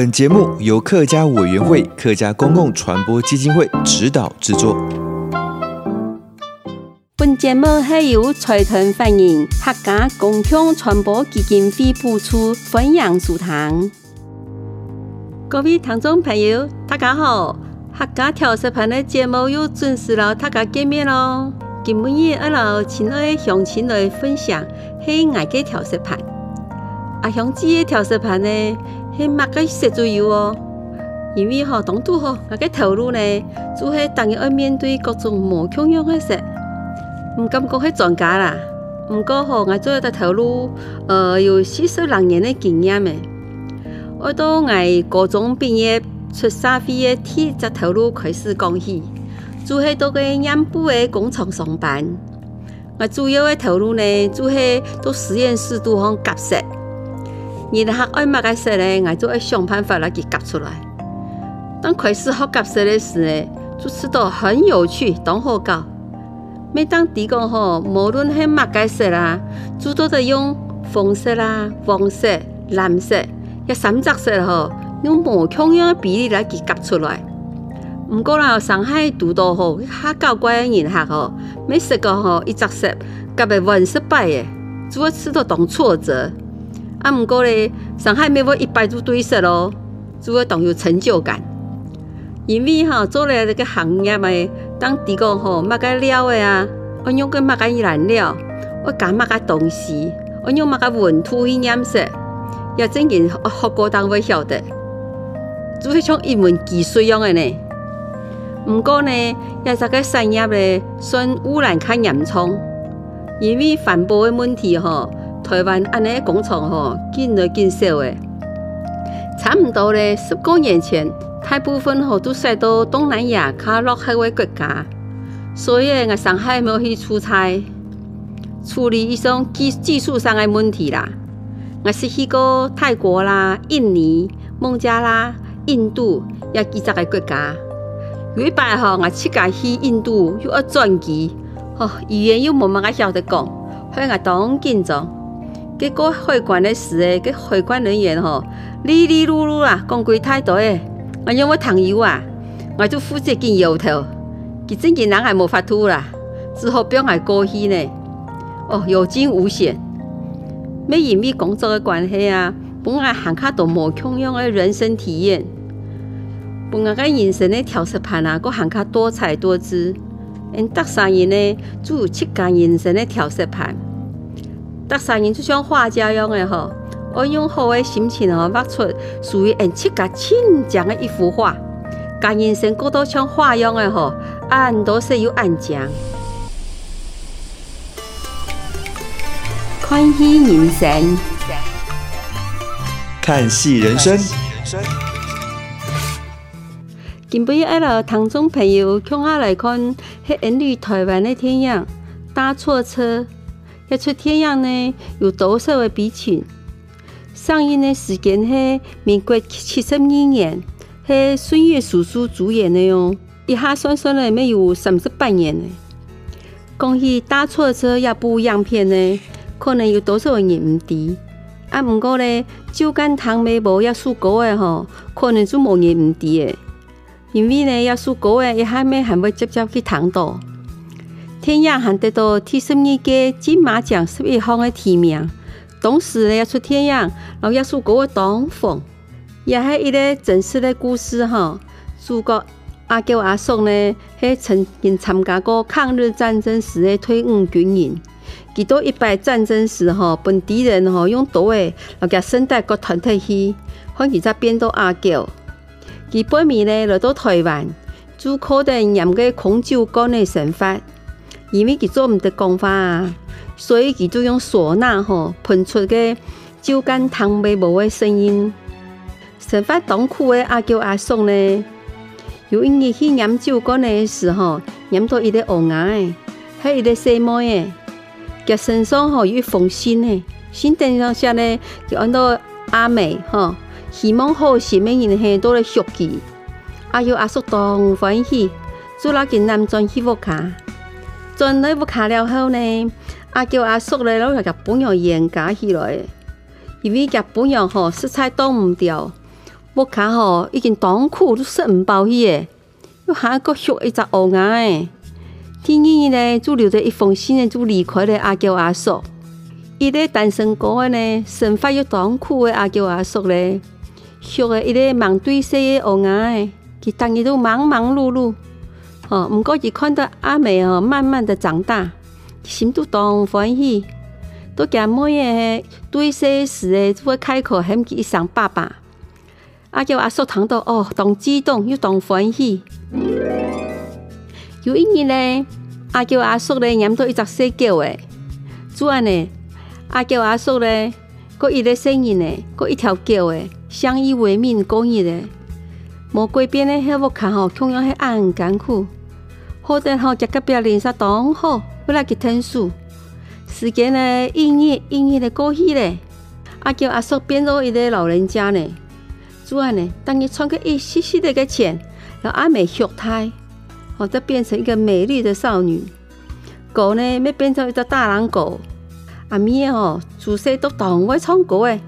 本节目由客家委员会客家公共传播基金会指导制作。本节目系由财团法人客家公共传播基金会补出分享书堂。各位听众朋友，大家好！客家调色盘的节目又准时了，大家见面喽。今日阿老亲爱乡亲来分享系我嘅调色盘。阿乡记嘅调色盘呢？系乜个色都有哦，因为吼当初吼我个头路呢，就系当然要面对各种无穷样嘅色，唔敢讲系专家啦。唔过吼我做个头路，呃，有四十六年的经验嘅。我到我高中毕业出社会的第一只头路开始讲起，就系到个染布的工厂上班。我主要的头路呢，就系到实验室度方夹色。你哋学爱乜个色呢？我就爱想办法来给夹出来。当开始学夹色的时呢，就知道很有趣，当好搞。每当地讲吼，无论系乜个色啦，主都得用红色啦、黄色、蓝色，一三只色吼，用无同样的比例来给夹出来。唔过啦，上海读到吼，较搞怪嘅人客吼，每识个吼一只色夹得完失败嘅，就会知道当挫折。啊，毋过咧，上海没有一百组对色咯，就会当有成就感。因为哈做了这个行业嘛，当地讲吼，乜个料的啊，我用个乜个燃料，我加乜个东西，我用乜个纹土去染色，也真然学过当会晓得，就是像一门技术样的呢。毋过呢，也这个产业咧，算污染较严重，因为环保的问题吼。台湾安尼工厂吼，建来建少诶，差不多咧十多年前，大部分吼都晒到东南亚较落后诶国家，所以我上海没去出差，处理一种技技术上诶问题啦。我是去过泰国啦、印尼、孟加拉、印度，也几十个国家。有一摆吼，我去家去印度又要转机，吼语言又冇乜个晓得讲，所以我当紧张。结果海关的时诶，个海关人员吼，哩哩噜噜啊，讲几太多诶，我用我糖油啊，我就负责紧摇头，佢真嘅人还无法度啦，只好表还过去呢。哦，有惊无险，没因为工作的关系啊，本来行卡都无同样的人生体验，本来个人生的调色盘啊，个行卡多彩多姿，因搭上人呢，就有七个人生的调色盘。搭三人就像画家样的吼，我用好的心情吼画出属于人七个亲讲的一幅画，甲人生过多像画样的吼，按多是有按讲。看戏人生，看戏人生。今晡日爱了听众朋友，共下来看是印尼台湾的电影《搭错车》。一出电影呢，有多少个比群？上映的时间是民国七十二年，是孙越叔叔主演的哟。一下算算了，没有三十八年呢。讲起搭错车这部影片呢，可能有多少人唔知？啊，不过呢，酒干倘卖无一首歌的吼，可能就无人唔知诶。因为呢，一首歌诶，一下没还会直接去听到。天影还得到第十二届金马奖十一项的提名，当时呢，要出天影，然后也是个当红，也系一个真实的故事哈。主角阿娇阿松呢，系曾经参加过抗日战争时的退伍军人，几多一百战争时哈，本地人吼用刀诶，来个圣诞个团体去，欢喜才变到阿娇。其本名呢来到台湾，就靠着饮个空酒干的生活。因为佢做唔得讲话啊，所以佢就用唢呐吼喷出个酒干倘卖无的声音。生发痛苦的阿娇阿叔呢，有一日去研究过的时候，研到一个乌鸦诶，还一个细妹诶，佮身上吼有一封信诶，信顶上写呢，就按到阿美吼，希望好心的人嘿都来续记。阿娇阿叔当欢喜，做了件男装衣服卡，装了衣服卡了后呢，阿娇阿叔呢，拢个本样严加起来，因为个本样吼色彩挡唔掉。我卡吼已经当苦都食唔饱去诶，又还阁学一只乌鸦诶。第二日呢，就留着一封信呢，就离开了阿娇阿叔。一个单身狗诶呢，生活又当苦诶阿娇阿叔咧，学诶一个忙对色诶乌鸦诶，佢当日都忙忙碌碌。哦，毋过伊看到阿妹哦，慢慢的长大，心都当欢喜。都讲妹诶，对色时诶，就会开口喊佢一声爸爸。阿娇阿叔听到哦，当激动又当欢喜。有一日呢，阿娇阿叔呢养到一只小狗诶，主人呢，阿娇阿叔呢，搁一个声音呢，搁一条狗诶，相依为命过日的。无改变的迄个卡吼，同样系很艰苦。好在吼，甲隔壁邻舍当好，为了去听书。时间呢，一日一日的过去咧，阿娇阿叔变做一个老人家呢。主人呢，当你穿个一细细的个钱，然后阿美学胎，或者变成一个美丽的少女。狗呢，要变成一只大狼狗。阿咪哦，自细都当会唱歌诶。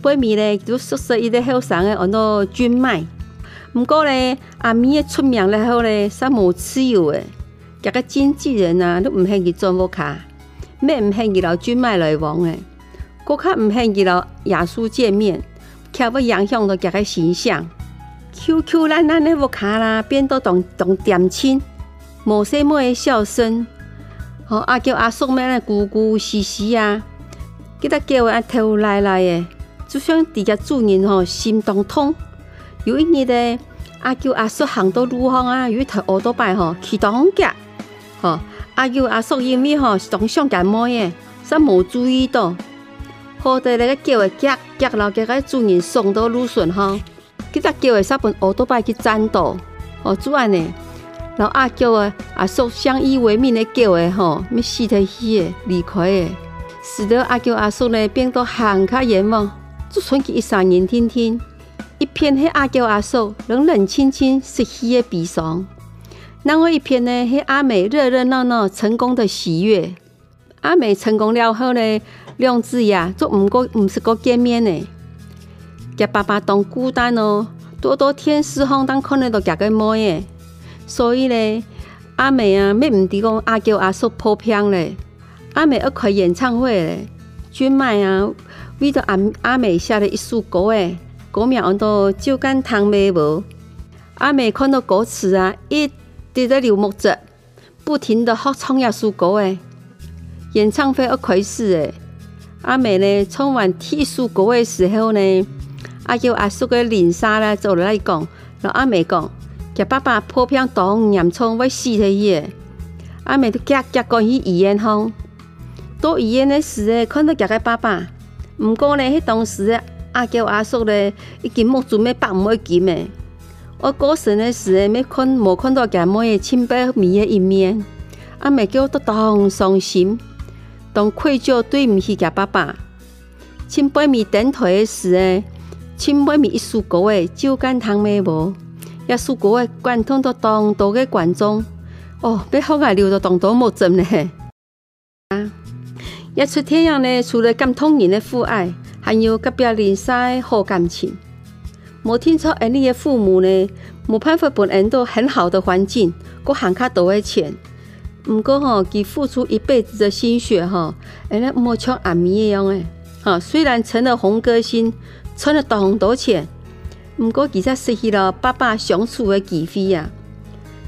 背面呢，就宿舍一个后生的，叫做君麦。不过呢，阿咪出名了后呢，啥无自由诶。这个经纪人啊，都唔愿意做摩卡，咩唔愿意老君麦来往诶。更加唔愿意老亚叔见面。却不影响到家个形象，QQ 烂烂的屋卡啦，变到当当点亲，无什么的笑声。哦，阿叫阿叔咩咧，咕咕兮兮啊，记得叫阿头来来的，就像底下主人吼心当痛。有一日的阿叫阿叔行到路上啊，有一台奥多拜吼去当家，吼阿叫阿叔因为吼当上干么嘢，煞无注意到。好在那个叫的夹夹老给个主人送到路顺哈，给他叫的三本奥多拜去战斗，哦，主安呢，然后阿叫的阿叔相依为命的叫的吼，没死得去的离开的，使得阿叫阿叔呢变得很可怜嘛，就传去一声人听听，片是阿娇阿叔冷冷清清失去的悲伤，另外一片呢是阿美热热闹闹成功的喜悦，阿美成功了后呢。两子呀，就唔过唔是个见面呢。佮爸爸当孤单哦，多多天时候当可能都夹个妹耶。所以呢，阿美啊，咩唔提讲阿娇阿叔破片嘞。阿美要开演唱会嘞，君麦啊，为着阿阿美写了一首歌诶，歌名叫做《酒干倘卖无》。阿美看到歌词啊，一直在流目汁，不停的喝唱一首歌诶。演唱会要开始诶。阿美呢，唱完第一首歌的时候呢，阿叫阿叔的邻舍呢，走来讲，然后阿美讲，叫爸爸破片当严重会死的嘢。阿美都急急赶去医院吼，到医院的时呢，看到这个爸爸，不过呢，迄当时阿娇阿叔呢，已经目睭没白没金的。我过生的时候，没看没看到这么清白美的一面，阿妹叫我都当伤心。当愧疚对唔起家爸爸，千百米等台的时诶，千百米一首歌诶，酒干倘卖无，一首歌诶，贯通到当多个观众，哦，被后还流到当多目针呢。啊，一出天阳呢，除了感动人的父爱，还有隔壁邻舍好感情。无听说安尼的父母呢，无办法给俺都很好的环境，过很卡多的钱。不过吼，佮付出一辈子的心血吼，安尼莫像阿咪一样诶，哈，虽然成了红歌星，赚了当多钱，不过其实失去了爸爸相处的机会呀。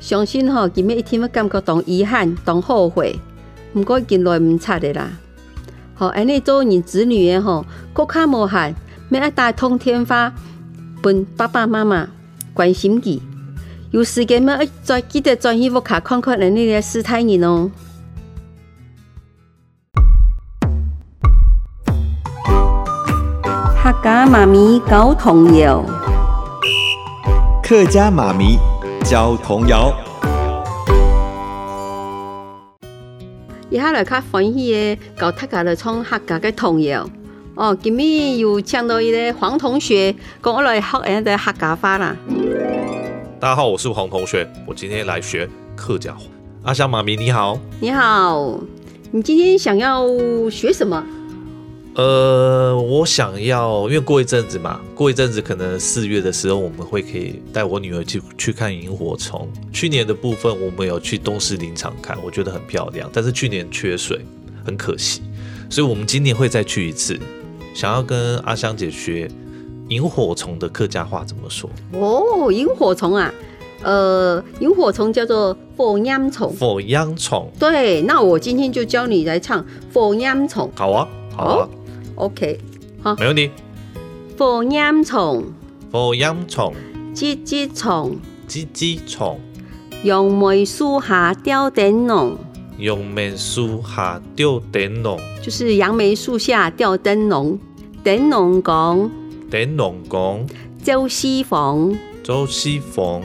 相信吼，佮每一天会感觉当遗憾，当后悔，不过已经来唔切的啦。好，安尼做人子女的吼，国卡无限，每一大通天花，本爸爸妈妈关心佮。有时间嘛，再记得转去屋卡看看人哋嘅师太人哦。客家妈咪教童谣，客家妈咪教童谣。以下来较欢喜的搞大家来创客家嘅童谣。哦，今日又请到一个黄同学，跟我来学下个客家话啦。大家好，我是黄同学，我今天来学客家话。阿香妈咪你好，你好，你今天想要学什么？呃，我想要，因为过一阵子嘛，过一阵子可能四月的时候，我们会可以带我女儿去去看萤火虫。去年的部分，我们有去东势林场看，我觉得很漂亮，但是去年缺水，很可惜，所以我们今年会再去一次。想要跟阿香姐学萤火虫的客家话怎么说？哦，萤火虫啊，呃，萤火虫叫做火秧虫。火秧虫。对，那我今天就教你来唱火秧虫。好啊，好啊。哦 OK，好，没问题。火焰虫，火焰虫，吱吱虫，吱吱虫，杨梅树下吊灯笼，杨梅树下吊灯笼，就是杨梅树下吊灯笼。灯笼讲，灯笼讲，做西房，做西房，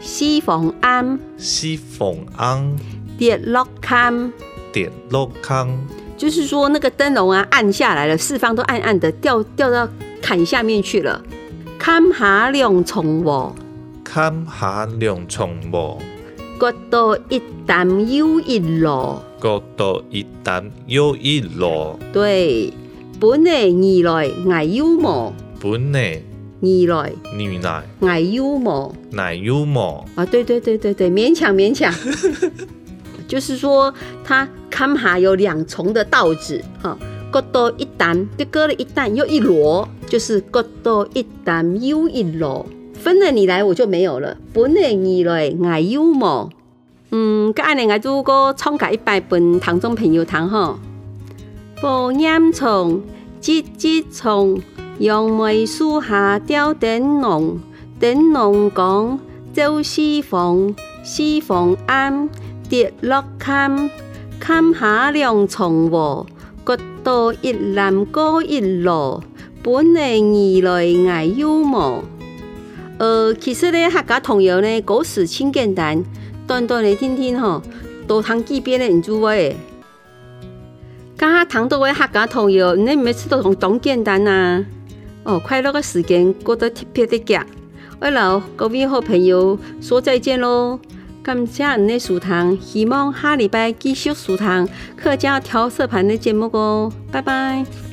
西房暗，西房庵，跌落坑，跌落坑。就是说，那个灯笼啊，暗下来了，四方都暗暗的，掉掉到坎下面去了。坎下两重喎，坎下两重喎，割到一担又一箩，割到一担又一箩。对，本来二来挨腰毛，本来二来二来挨腰毛，挨腰毛。啊，对对对对对，勉强勉强。就是说，它坎下有两重的稻子，哈，割到一担，就割了一担又一箩，就是割到一担又一箩，分了你来我就没有了，本来你来挨有毛，嗯，咁安尼我如果唱个一百本唐中朋友堂哈，火焰虫，吱吱虫，杨梅树下吊灯笼，灯笼讲，做西房，西房暗。跌落坎，坎下两重喎，割到一篮过一箩，本来二来爱幽默。呃，其实呢，客家童谣呢，故事真简单，短短的听听吼，多通记遍的唔住诶。刚刚谈到的客家童谣，你每次都同当简单啊。哦，快乐的时间过得特别的夹，为了各位好朋友说再见喽。感谢你的收听，希望下礼拜继续收听客家调色盘的节目哦，拜拜。